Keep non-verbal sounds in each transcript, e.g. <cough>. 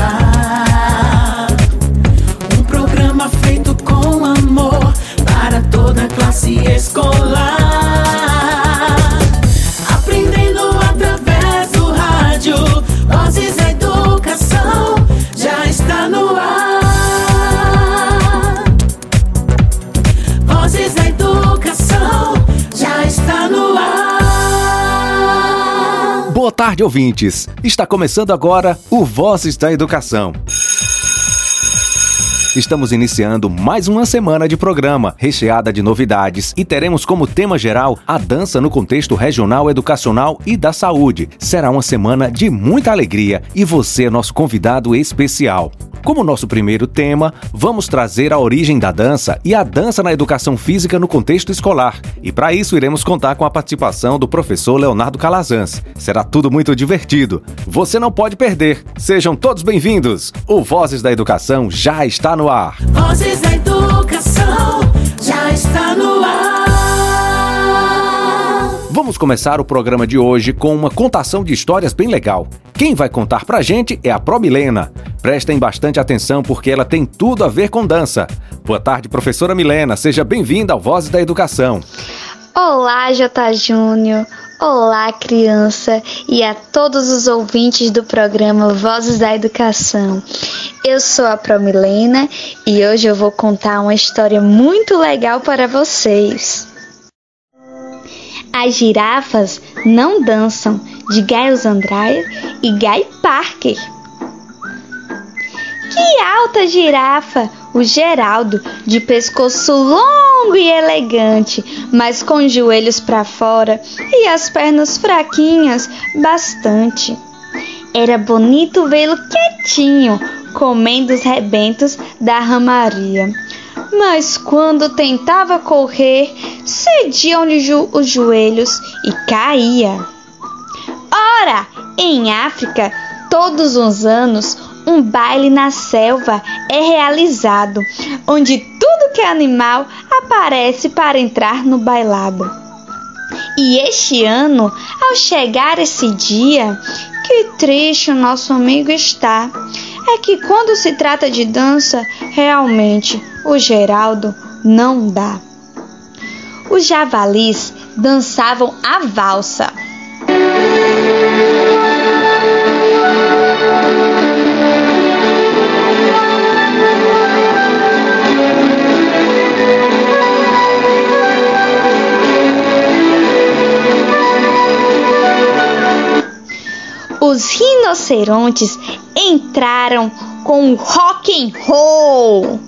ar. Tarde, ouvintes. Está começando agora o Vozes da Educação. Estamos iniciando mais uma semana de programa, recheada de novidades, e teremos como tema geral a dança no contexto regional, educacional e da saúde. Será uma semana de muita alegria e você é nosso convidado especial. Como nosso primeiro tema, vamos trazer a origem da dança e a dança na educação física no contexto escolar. E para isso iremos contar com a participação do professor Leonardo Calazans. Será tudo muito divertido. Você não pode perder. Sejam todos bem-vindos. O Vozes da Educação já está no ar. Vozes da Educação já está no ar. Vamos começar o programa de hoje com uma contação de histórias bem legal. Quem vai contar pra gente é a Promilena. Prestem bastante atenção porque ela tem tudo a ver com dança. Boa tarde, professora Milena. Seja bem-vinda ao Vozes da Educação. Olá, J. Júnior. Olá, criança e a todos os ouvintes do programa Vozes da Educação. Eu sou a Promilena e hoje eu vou contar uma história muito legal para vocês. As girafas não dançam, de Giles Andrade e Guy Parker. Que alta girafa! O Geraldo, de pescoço longo e elegante, mas com os joelhos para fora e as pernas fraquinhas, bastante. Era bonito vê-lo quietinho, comendo os rebentos da ramaria. Mas quando tentava correr, cediam-lhe jo os joelhos e caía. Ora, em África, todos os anos, um baile na selva é realizado, onde tudo que é animal aparece para entrar no bailado. E este ano, ao chegar esse dia, que triste o nosso amigo está. É que quando se trata de dança, realmente o Geraldo não dá. Os javalis dançavam a valsa. Os rinocerontes entraram com rock and roll.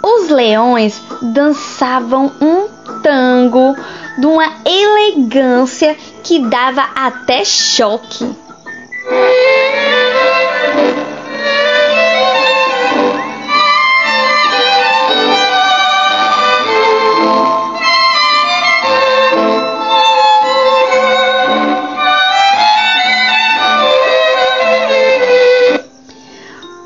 Os leões dançavam um tango de uma elegância que dava até choque.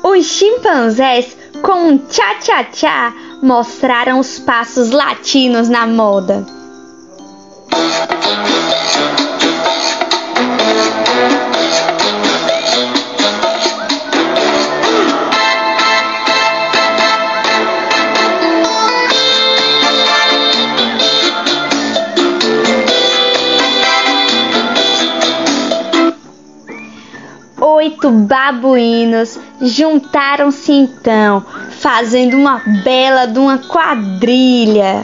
Os chimpanzés, com um tchá-tchá-tchá, mostraram os passos latinos na moda. Oito babuínos juntaram-se então, fazendo uma bela de uma quadrilha.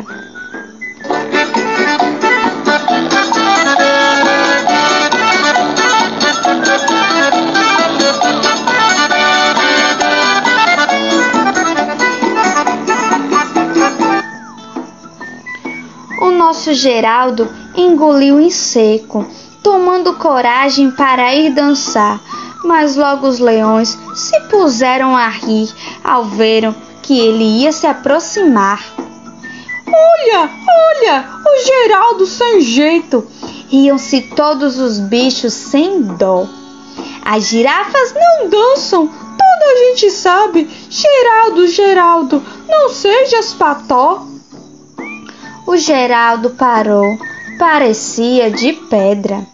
O nosso Geraldo engoliu em seco, tomando coragem para ir dançar, mas logo os leões se puseram a rir ao verem que ele ia se aproximar. Olha, olha, o Geraldo sem jeito! Riam-se todos os bichos sem dó. As girafas não dançam, Toda a gente sabe. Geraldo, Geraldo, não sejas pató. O Geraldo parou, parecia de pedra.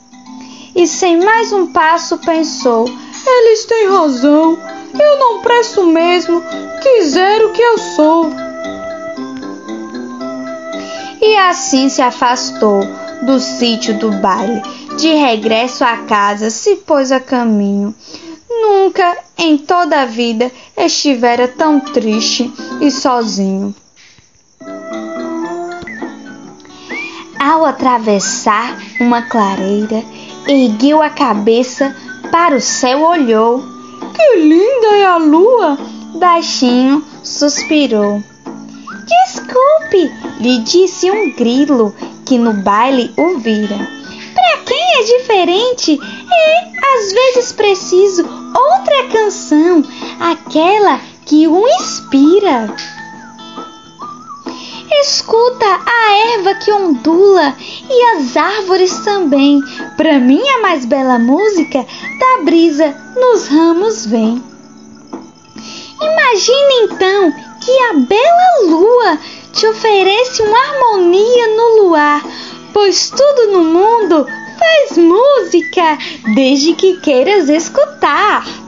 E sem mais um passo pensou: Eles têm razão, eu não presto mesmo, quiser o que eu sou. E assim se afastou do sítio do baile. De regresso à casa, se pôs a caminho. Nunca em toda a vida estivera tão triste e sozinho. Ao atravessar uma clareira, ergueu a cabeça para o céu olhou. Que linda é a lua! Baixinho suspirou. Desculpe, lhe disse um grilo que no baile o vira. Para quem é diferente, é às vezes preciso outra canção, aquela que o inspira. Escuta a erva que ondula e as árvores também. Para mim a mais bela música da brisa nos ramos vem. Imagine então que a bela lua te oferece uma harmonia no luar, pois tudo no mundo faz música desde que queiras escutar.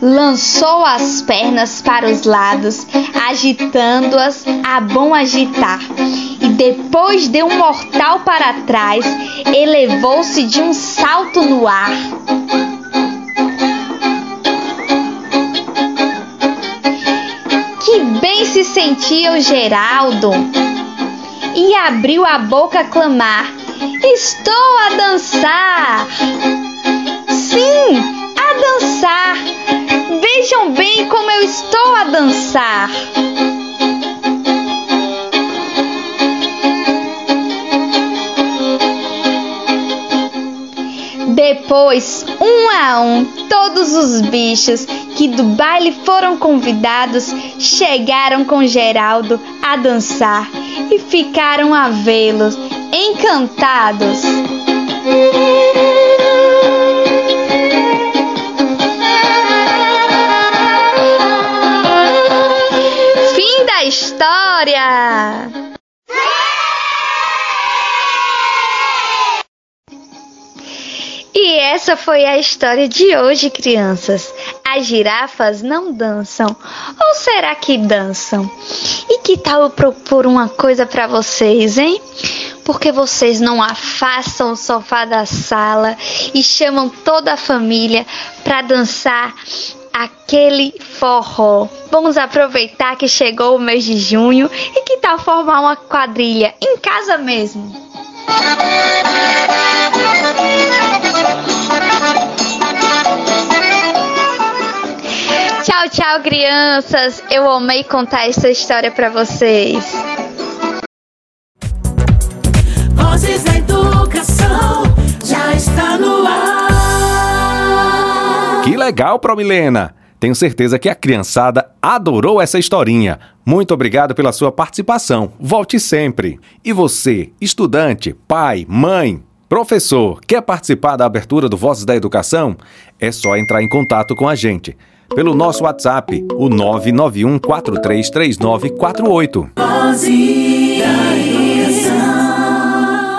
Lançou as pernas para os lados, agitando-as a bom agitar, e depois deu um mortal para trás, elevou-se de um salto no ar. Que bem se sentia o Geraldo! E abriu a boca a clamar: Estou a dançar! Sim, a dançar! Vejam bem como eu estou a dançar! Depois, um a um, todos os bichos que do baile foram convidados chegaram com Geraldo a dançar e ficaram a vê-los encantados. E essa foi a história de hoje, crianças. As girafas não dançam. Ou será que dançam? E que tal eu propor uma coisa para vocês, hein? Porque vocês não afastam o sofá da sala e chamam toda a família para dançar aquele forró. Vamos aproveitar que chegou o mês de junho e que tal formar uma quadrilha em casa mesmo? Tchau, tchau, crianças. Eu amei contar essa história para vocês. Vozes da Educação já está no ar. Legal, Promilena! Tenho certeza que a criançada adorou essa historinha. Muito obrigado pela sua participação. Volte sempre. E você, estudante, pai, mãe, professor, quer participar da abertura do Vozes da Educação? É só entrar em contato com a gente pelo nosso WhatsApp, o 991433948. Vozes.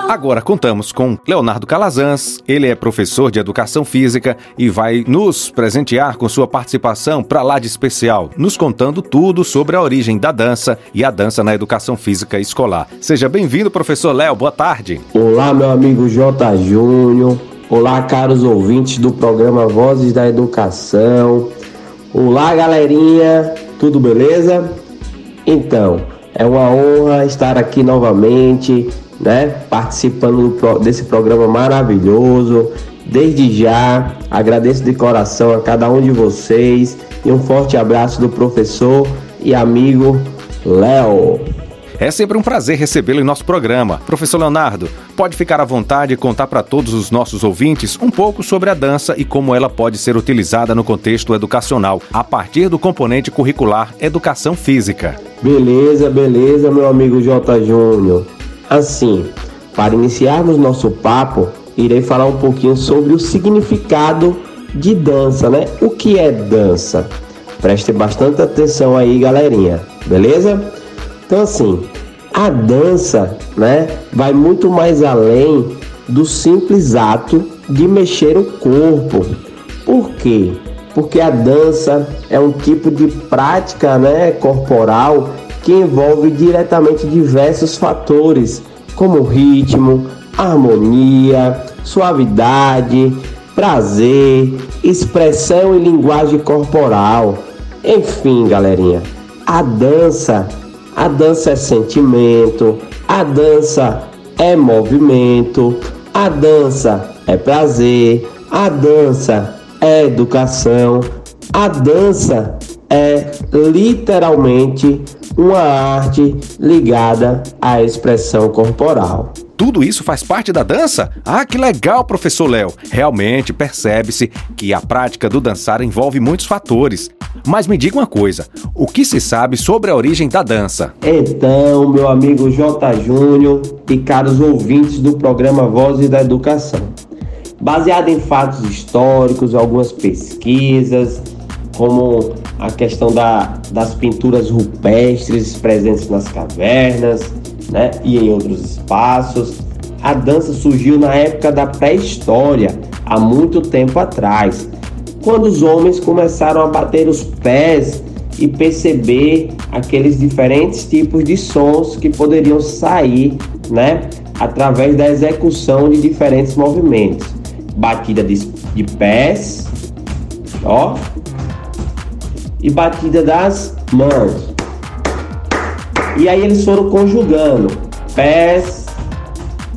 Agora contamos com Leonardo Calazans, ele é professor de educação física e vai nos presentear com sua participação para lá de especial, nos contando tudo sobre a origem da dança e a dança na educação física escolar. Seja bem-vindo, professor Léo, boa tarde. Olá, meu amigo J. Júnior. Olá, caros ouvintes do programa Vozes da Educação. Olá, galerinha, tudo beleza? Então, é uma honra estar aqui novamente, né? Participando desse programa maravilhoso. Desde já, agradeço de coração a cada um de vocês e um forte abraço do professor e amigo Léo. É sempre um prazer recebê-lo em nosso programa. Professor Leonardo, pode ficar à vontade e contar para todos os nossos ouvintes um pouco sobre a dança e como ela pode ser utilizada no contexto educacional, a partir do componente curricular Educação Física. Beleza, beleza, meu amigo J. Júnior. Assim, para iniciarmos nosso papo, irei falar um pouquinho sobre o significado de dança, né? O que é dança? Preste bastante atenção aí, galerinha, beleza? Então, assim, a dança, né, vai muito mais além do simples ato de mexer o corpo. Por quê? Porque a dança é um tipo de prática, né, corporal que envolve diretamente diversos fatores, como ritmo, harmonia, suavidade, prazer, expressão e linguagem corporal. Enfim, galerinha, a dança, a dança é sentimento, a dança é movimento, a dança é prazer, a dança é educação, a dança é literalmente uma arte ligada à expressão corporal. Tudo isso faz parte da dança? Ah, que legal, professor Léo! Realmente percebe-se que a prática do dançar envolve muitos fatores. Mas me diga uma coisa: o que se sabe sobre a origem da dança? Então, meu amigo J. Júnior e caros ouvintes do programa Vozes da Educação. Baseado em fatos históricos, algumas pesquisas, como a questão da, das pinturas rupestres presentes nas cavernas né, e em outros espaços. A dança surgiu na época da pré-história, há muito tempo atrás, quando os homens começaram a bater os pés e perceber aqueles diferentes tipos de sons que poderiam sair, né, através da execução de diferentes movimentos. Batida de, de pés, ó, e batida das mãos. E aí eles foram conjugando pés,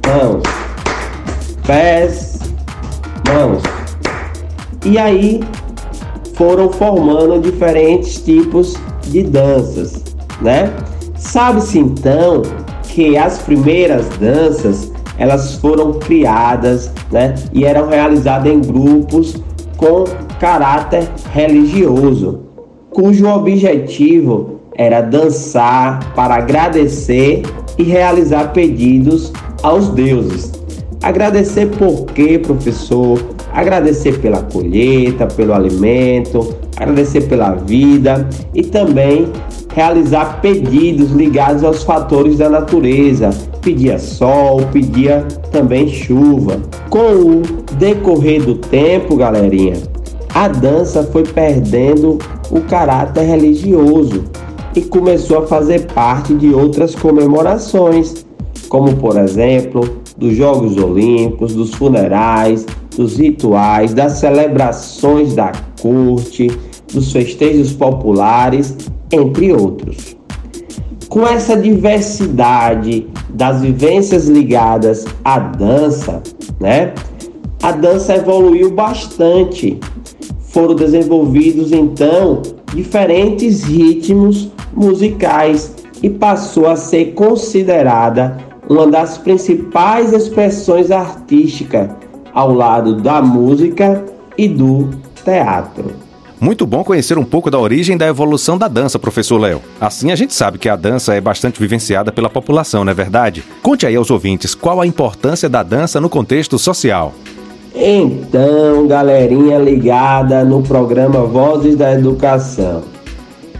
mãos, pés, mãos. E aí foram formando diferentes tipos de danças, né? Sabe-se então que as primeiras danças elas foram criadas, né? E eram realizadas em grupos com caráter religioso cujo objetivo era dançar para agradecer e realizar pedidos aos deuses. Agradecer por quê, professor? Agradecer pela colheita, pelo alimento, agradecer pela vida e também realizar pedidos ligados aos fatores da natureza. Pedia sol, pedia também chuva. Com o decorrer do tempo, galerinha, a dança foi perdendo o caráter religioso e começou a fazer parte de outras comemorações, como por exemplo dos Jogos Olímpicos, dos funerais, dos rituais, das celebrações da corte, dos festejos populares, entre outros. Com essa diversidade das vivências ligadas à dança, né? A dança evoluiu bastante foram desenvolvidos então diferentes ritmos musicais e passou a ser considerada uma das principais expressões artísticas ao lado da música e do teatro. Muito bom conhecer um pouco da origem da evolução da dança, professor Léo. Assim a gente sabe que a dança é bastante vivenciada pela população, não é verdade? Conte aí aos ouvintes qual a importância da dança no contexto social. Então, galerinha ligada no programa Vozes da Educação.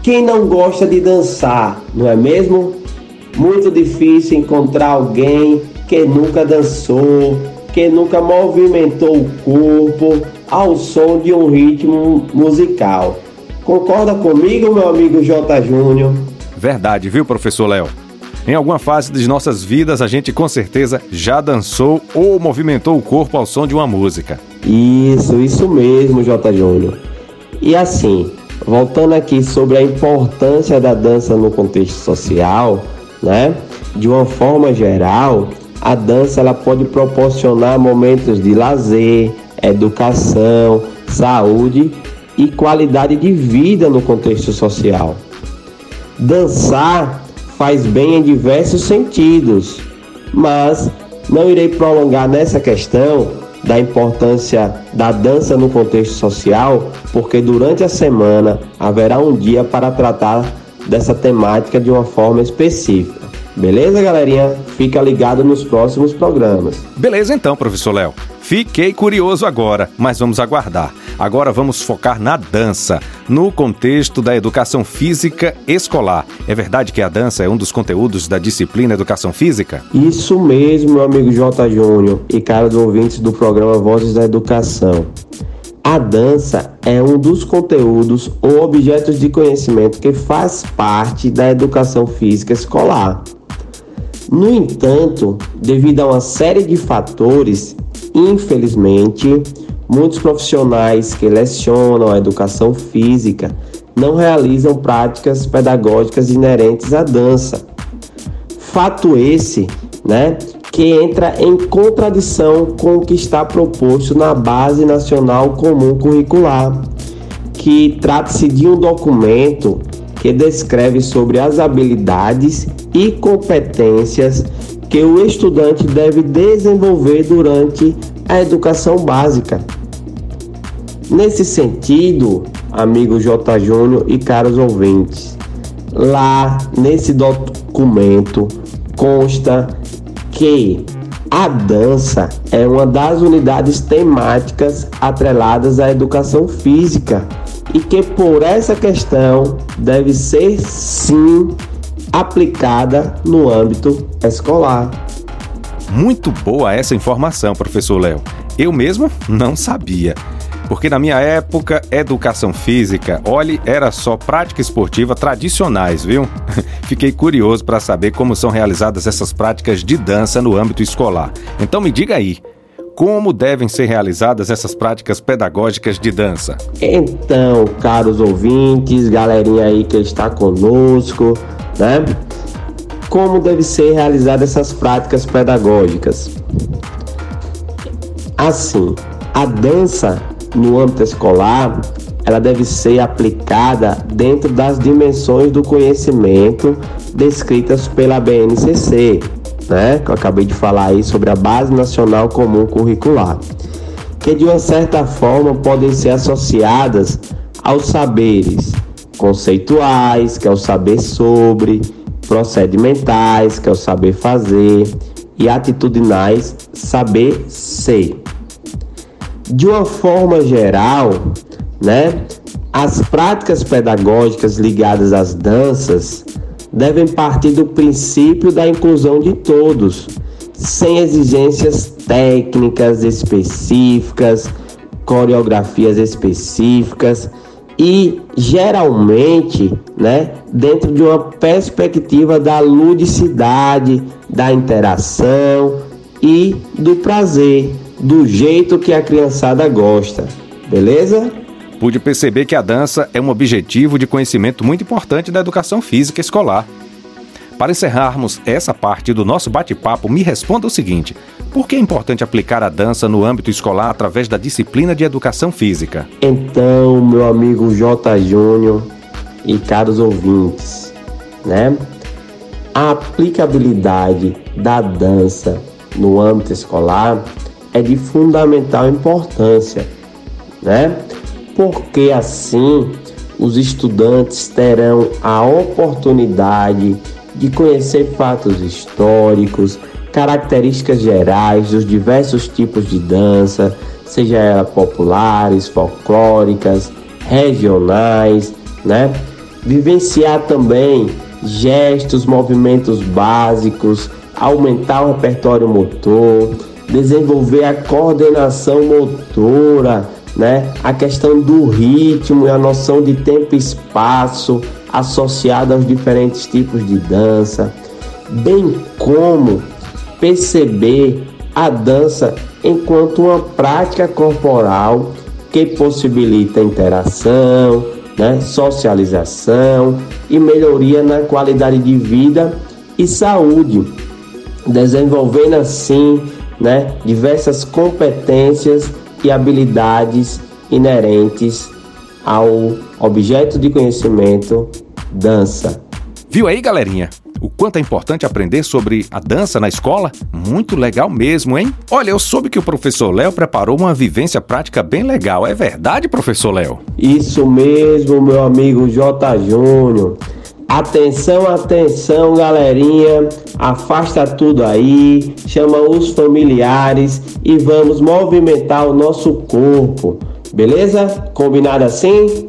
Quem não gosta de dançar, não é mesmo? Muito difícil encontrar alguém que nunca dançou, que nunca movimentou o corpo ao som de um ritmo musical. Concorda comigo, meu amigo J. Júnior? Verdade, viu, professor Léo? Em alguma fase de nossas vidas, a gente com certeza já dançou ou movimentou o corpo ao som de uma música. Isso, isso mesmo, J. Júnior. E assim, voltando aqui sobre a importância da dança no contexto social, né? De uma forma geral, a dança ela pode proporcionar momentos de lazer, educação, saúde e qualidade de vida no contexto social. Dançar faz bem em diversos sentidos, mas não irei prolongar nessa questão da importância da dança no contexto social, porque durante a semana haverá um dia para tratar dessa temática de uma forma específica. Beleza, galerinha? Fica ligado nos próximos programas. Beleza então, professor Léo. Fiquei curioso agora, mas vamos aguardar. Agora vamos focar na dança, no contexto da educação física escolar. É verdade que a dança é um dos conteúdos da disciplina Educação Física? Isso mesmo, meu amigo J. Júnior e caros ouvintes do programa Vozes da Educação. A dança é um dos conteúdos ou objetos de conhecimento que faz parte da educação física escolar. No entanto, devido a uma série de fatores, infelizmente, muitos profissionais que lecionam a educação física não realizam práticas pedagógicas inerentes à dança. Fato esse, né, que entra em contradição com o que está proposto na Base Nacional Comum Curricular, que trata-se de um documento que descreve sobre as habilidades e competências que o estudante deve desenvolver durante a educação básica. Nesse sentido, amigo J. Júnior e caros ouvintes, lá nesse documento consta que a dança é uma das unidades temáticas atreladas à educação física e que por essa questão deve ser sim aplicada no âmbito escolar. Muito boa essa informação, professor Léo. Eu mesmo não sabia. Porque na minha época, educação física, olhe, era só prática esportiva tradicionais, viu? <laughs> Fiquei curioso para saber como são realizadas essas práticas de dança no âmbito escolar. Então me diga aí, como devem ser realizadas essas práticas pedagógicas de dança? Então, caros ouvintes, galerinha aí que está conosco, né? Como devem ser realizadas essas práticas pedagógicas? Assim, a dança no âmbito escolar, ela deve ser aplicada dentro das dimensões do conhecimento descritas pela BNCC, né? Que eu acabei de falar aí sobre a Base Nacional Comum Curricular, que de uma certa forma podem ser associadas aos saberes conceituais, que é o saber sobre, procedimentais, que é o saber fazer, e atitudinais, saber ser. De uma forma geral, né, as práticas pedagógicas ligadas às danças devem partir do princípio da inclusão de todos, sem exigências técnicas específicas, coreografias específicas e geralmente, né, dentro de uma perspectiva da ludicidade, da interação e do prazer, do jeito que a criançada gosta, beleza? Pude perceber que a dança é um objetivo de conhecimento muito importante da educação física escolar. Para encerrarmos essa parte do nosso bate-papo, me responda o seguinte: por que é importante aplicar a dança no âmbito escolar através da disciplina de educação física? Então, meu amigo J. Júnior e caros ouvintes, né? A aplicabilidade da dança no âmbito escolar é de fundamental importância, né? Porque assim os estudantes terão a oportunidade de conhecer fatos históricos, características gerais dos diversos tipos de dança, seja ela populares, folclóricas, regionais, né? Vivenciar também gestos, movimentos básicos, aumentar o repertório motor, desenvolver a coordenação motora, né? A questão do ritmo e a noção de tempo e espaço associada aos diferentes tipos de dança, bem como perceber a dança enquanto uma prática corporal que possibilita interação, né, socialização e melhoria na qualidade de vida e saúde, desenvolvendo assim né, diversas competências e habilidades inerentes ao objeto de conhecimento dança. Viu aí, galerinha? O quanto é importante aprender sobre a dança na escola? Muito legal mesmo, hein? Olha, eu soube que o professor Léo preparou uma vivência prática bem legal. É verdade, professor Léo? Isso mesmo, meu amigo J. Júnior. Atenção, atenção, galerinha. Afasta tudo aí, chama os familiares e vamos movimentar o nosso corpo. Beleza? Combinado assim?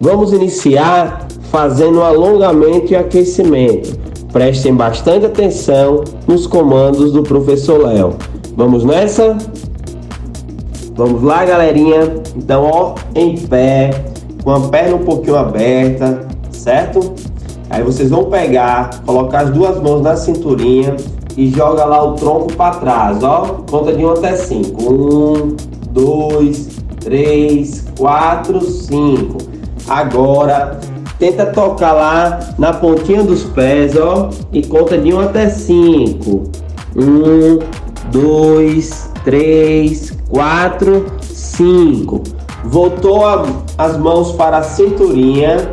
Vamos iniciar fazendo alongamento e aquecimento. Prestem bastante atenção nos comandos do professor Léo. Vamos nessa? Vamos lá, galerinha. Então, ó, em pé, com a perna um pouquinho aberta, certo? Aí vocês vão pegar, colocar as duas mãos na cinturinha e joga lá o tronco para trás, ó. Conta de 1 até 5. 1, 2, 3, 4, 5. Agora, tenta tocar lá na pontinha dos pés, ó. E conta de 1 até 5. 1, 2, 3, 4, 5. Voltou a, as mãos para a cinturinha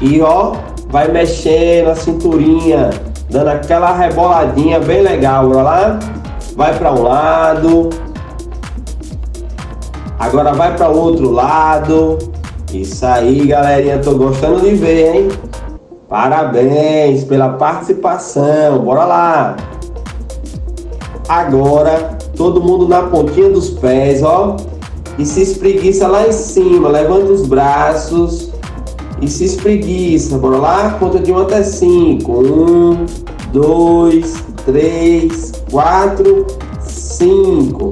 e ó, vai mexendo a cinturinha, dando aquela reboladinha bem legal. Bora lá? Vai para um lado. Agora vai para o outro lado. Isso aí, galerinha, tô gostando de ver, hein? Parabéns pela participação. Bora lá. Agora, todo mundo na pontinha dos pés, ó. E se espreguiça lá em cima. Levanta os braços e se espreguiça. Bora lá? Conta de 1 até 5. 1, 2, 3, 4, 5.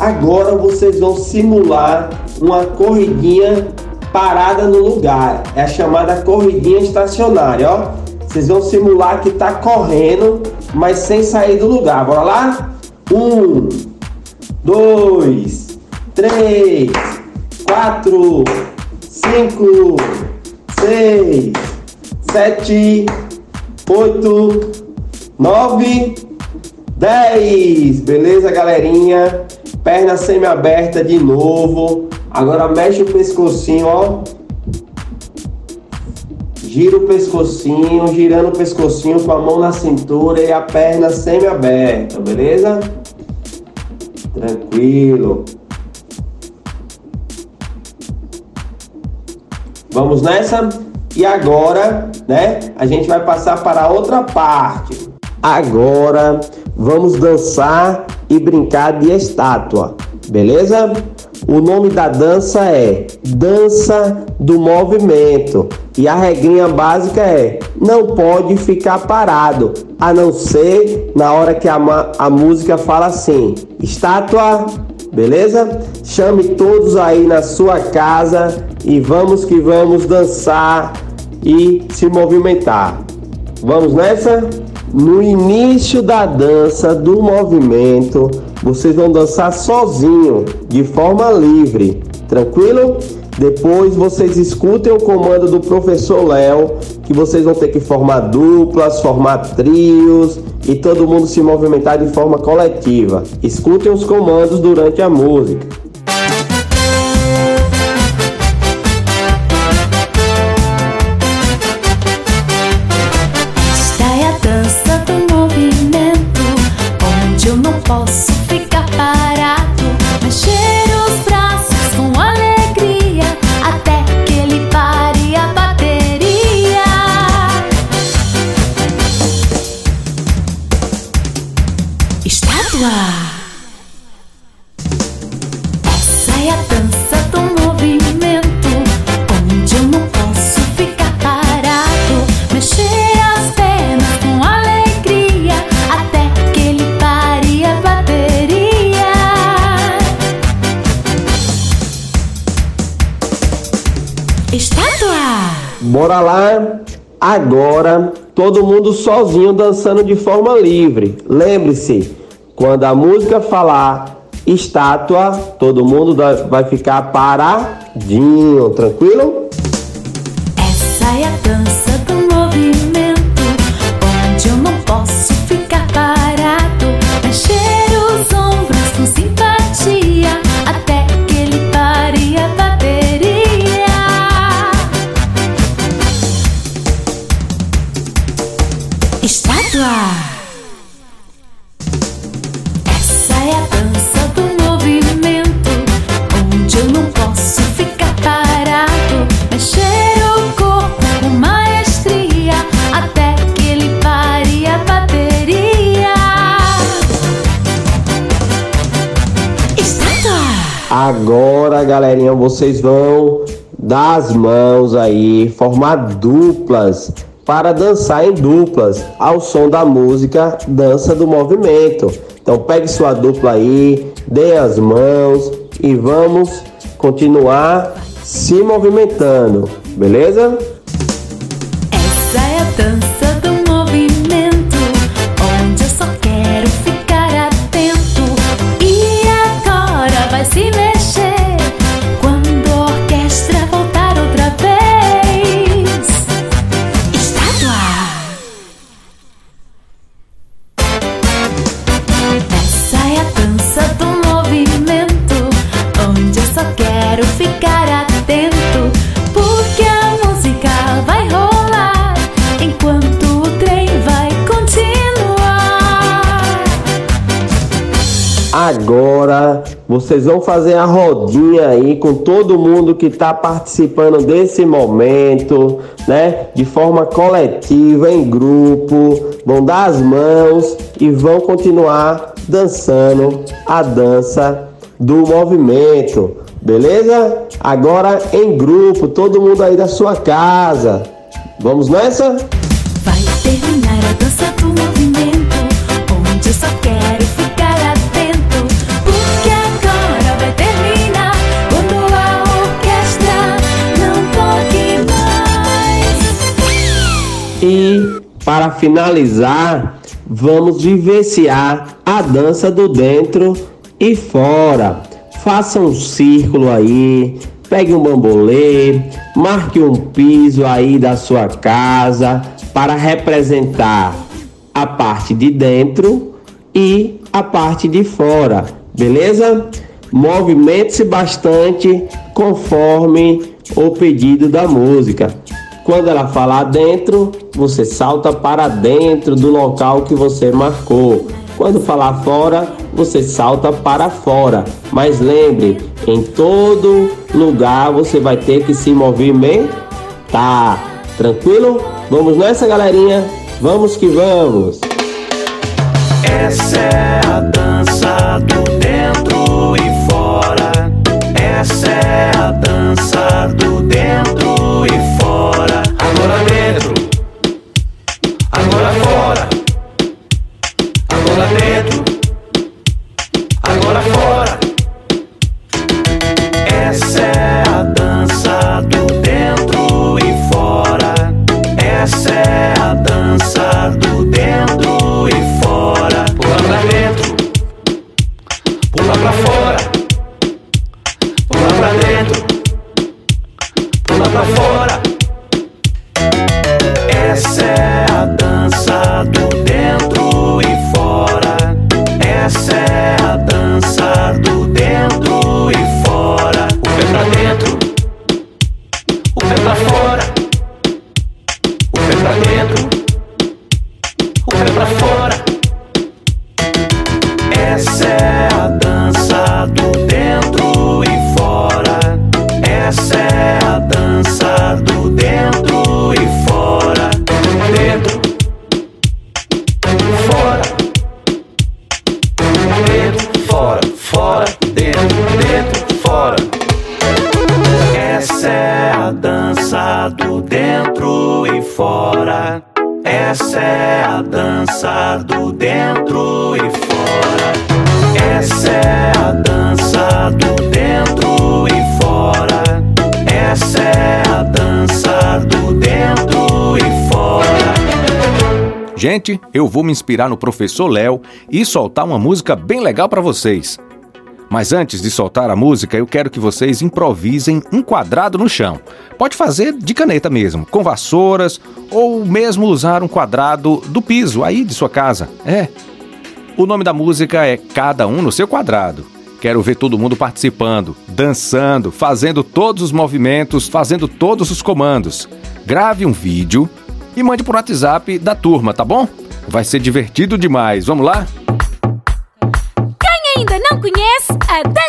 Agora vocês vão simular uma corridinha parada no lugar. É a chamada corridinha estacionária, ó. Vocês vão simular que tá correndo, mas sem sair do lugar. Bora lá? 1, 2, 3, 4, 5, seis, sete, oito, nove, dez. Beleza, galerinha? Perna semi-aberta de novo. Agora mexe o pescocinho, ó. Gira o pescocinho, girando o pescocinho com a mão na cintura e a perna semi-aberta, beleza? Tranquilo. Vamos nessa? E agora, né? A gente vai passar para outra parte. Agora vamos dançar e brincar de estátua, beleza? O nome da dança é Dança do Movimento. E a regrinha básica é: não pode ficar parado, a não ser na hora que a, a música fala assim: estátua, beleza? Chame todos aí na sua casa e vamos que vamos dançar e se movimentar. Vamos nessa? No início da dança do movimento, vocês vão dançar sozinho, de forma livre, tranquilo? Depois vocês escutem o comando do professor Léo, que vocês vão ter que formar duplas, formar trios e todo mundo se movimentar de forma coletiva. Escutem os comandos durante a música. Agora, todo mundo sozinho dançando de forma livre. Lembre-se, quando a música falar estátua, todo mundo vai ficar paradinho, tranquilo? Agora, galerinha, vocês vão dar as mãos aí, formar duplas para dançar em duplas ao som da música Dança do Movimento. Então pegue sua dupla aí, dê as mãos e vamos continuar se movimentando, beleza? Vocês vão fazer a rodinha aí com todo mundo que está participando desse momento, né? De forma coletiva, em grupo, vão dar as mãos e vão continuar dançando a dança do movimento, beleza? Agora em grupo, todo mundo aí da sua casa. Vamos nessa? Vai terminar a dança do movimento, para finalizar, vamos vivenciar a dança do dentro e fora. Faça um círculo aí, pegue um bambolê, marque um piso aí da sua casa para representar a parte de dentro e a parte de fora, beleza? Movimente-se bastante conforme o pedido da música. Quando ela falar dentro, você salta para dentro do local que você marcou. Quando falar fora, você salta para fora. Mas lembre, em todo lugar você vai ter que se movimentar. Tranquilo? Vamos nessa, galerinha? Vamos que vamos! Essa é a dança do dentro e fora. Essa é a dança Essa é a dança do dentro e fora. Essa é a dança do dentro e fora. Essa é a dança do dentro e fora. Gente, eu vou me inspirar no professor Léo e soltar uma música bem legal para vocês. Mas antes de soltar a música, eu quero que vocês improvisem um quadrado no chão. Pode fazer de caneta mesmo, com vassouras ou mesmo usar um quadrado do piso aí de sua casa. É. O nome da música é Cada um no seu quadrado. Quero ver todo mundo participando, dançando, fazendo todos os movimentos, fazendo todos os comandos. Grave um vídeo e mande por WhatsApp da turma, tá bom? Vai ser divertido demais. Vamos lá? Quem ainda não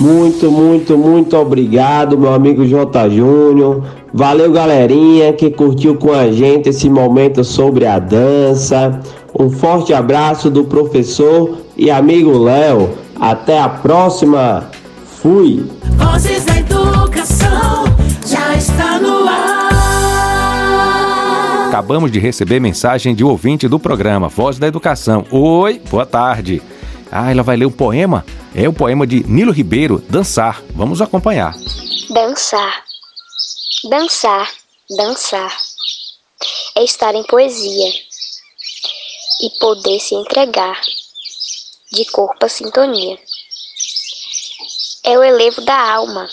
Muito, muito, muito obrigado, meu amigo J. Júnior. Valeu, galerinha, que curtiu com a gente esse momento sobre a dança. Um forte abraço do professor e amigo Léo. Até a próxima. Fui! Vozes da educação já está no ar. Acabamos de receber mensagem de ouvinte do programa Voz da Educação. Oi, boa tarde. Ah, ela vai ler um poema? É o poema de Nilo Ribeiro, Dançar. Vamos acompanhar. Dançar. Dançar, dançar. É estar em poesia e poder se entregar de corpo a sintonia. É o elevo da alma,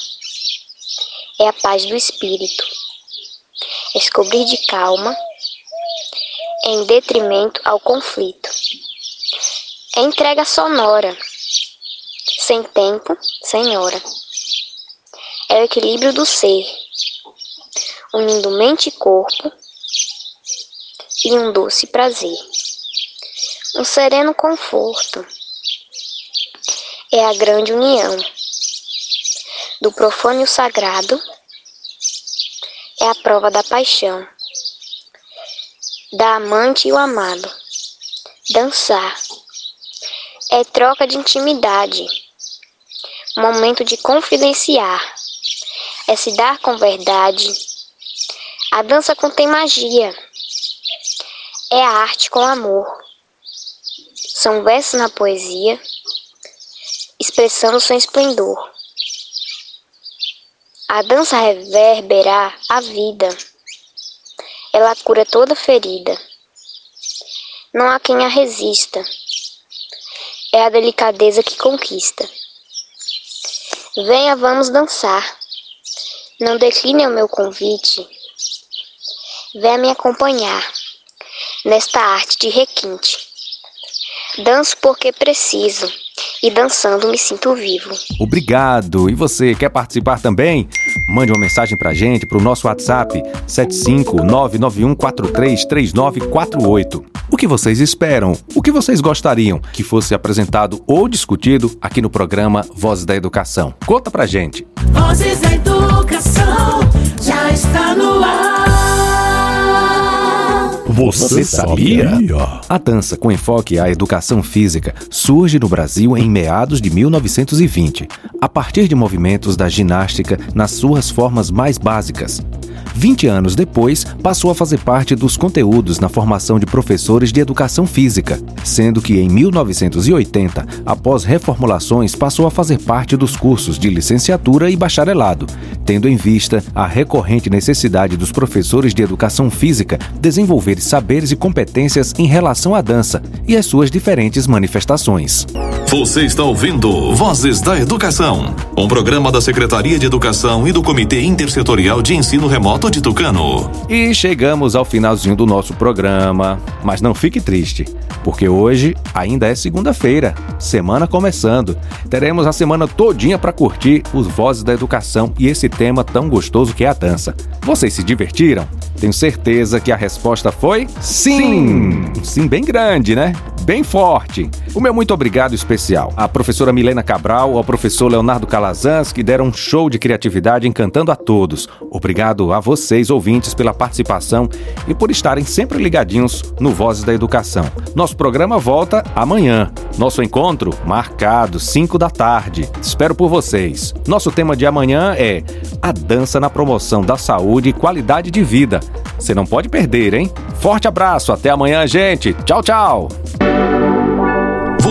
é a paz do espírito. É descobrir de calma em detrimento ao conflito. É entrega sonora, sem tempo, sem hora. É o equilíbrio do ser, unindo mente e corpo e um doce prazer. Um sereno conforto é a grande união do profano e o sagrado, é a prova da paixão, da amante e o amado. Dançar é troca de intimidade, momento de confidenciar, é se dar com verdade. A dança contém magia, é a arte com amor. São versos na poesia, expressando seu esplendor. A dança reverberá a vida, ela cura toda ferida. Não há quem a resista, é a delicadeza que conquista. Venha, vamos dançar. Não decline o meu convite. Venha me acompanhar nesta arte de requinte. Danço porque preciso e dançando me sinto vivo. Obrigado! E você quer participar também? Mande uma mensagem pra gente pro nosso WhatsApp 75991433948. O que vocês esperam? O que vocês gostariam que fosse apresentado ou discutido aqui no programa Vozes da Educação? Conta pra gente. Vozes da educação já está no ar. Você sabia? A dança com enfoque à educação física surge no Brasil em meados de 1920, a partir de movimentos da ginástica nas suas formas mais básicas. 20 anos depois, passou a fazer parte dos conteúdos na formação de professores de educação física, sendo que em 1980, após reformulações, passou a fazer parte dos cursos de licenciatura e bacharelado, tendo em vista a recorrente necessidade dos professores de educação física desenvolver saberes e competências em relação à dança e as suas diferentes manifestações. Você está ouvindo Vozes da Educação, um programa da Secretaria de Educação e do Comitê Intersetorial de Ensino Remoto de Tucano. E chegamos ao finalzinho do nosso programa, mas não fique triste, porque hoje ainda é segunda-feira, semana começando. Teremos a semana todinha para curtir os Vozes da Educação e esse tema tão gostoso que é a dança. Vocês se divertiram? Tenho certeza que a resposta foi sim! Sim, bem grande, né? Bem forte. O meu muito obrigado especial à professora Milena Cabral, ao professor Leonardo Calazans, que deram um show de criatividade encantando a todos. Obrigado a vocês, ouvintes, pela participação e por estarem sempre ligadinhos no Vozes da Educação. Nosso programa volta amanhã. Nosso encontro marcado, 5 da tarde. Espero por vocês. Nosso tema de amanhã é a dança na promoção da saúde e qualidade de vida. Você não pode perder, hein? Forte abraço, até amanhã, gente. Tchau, tchau.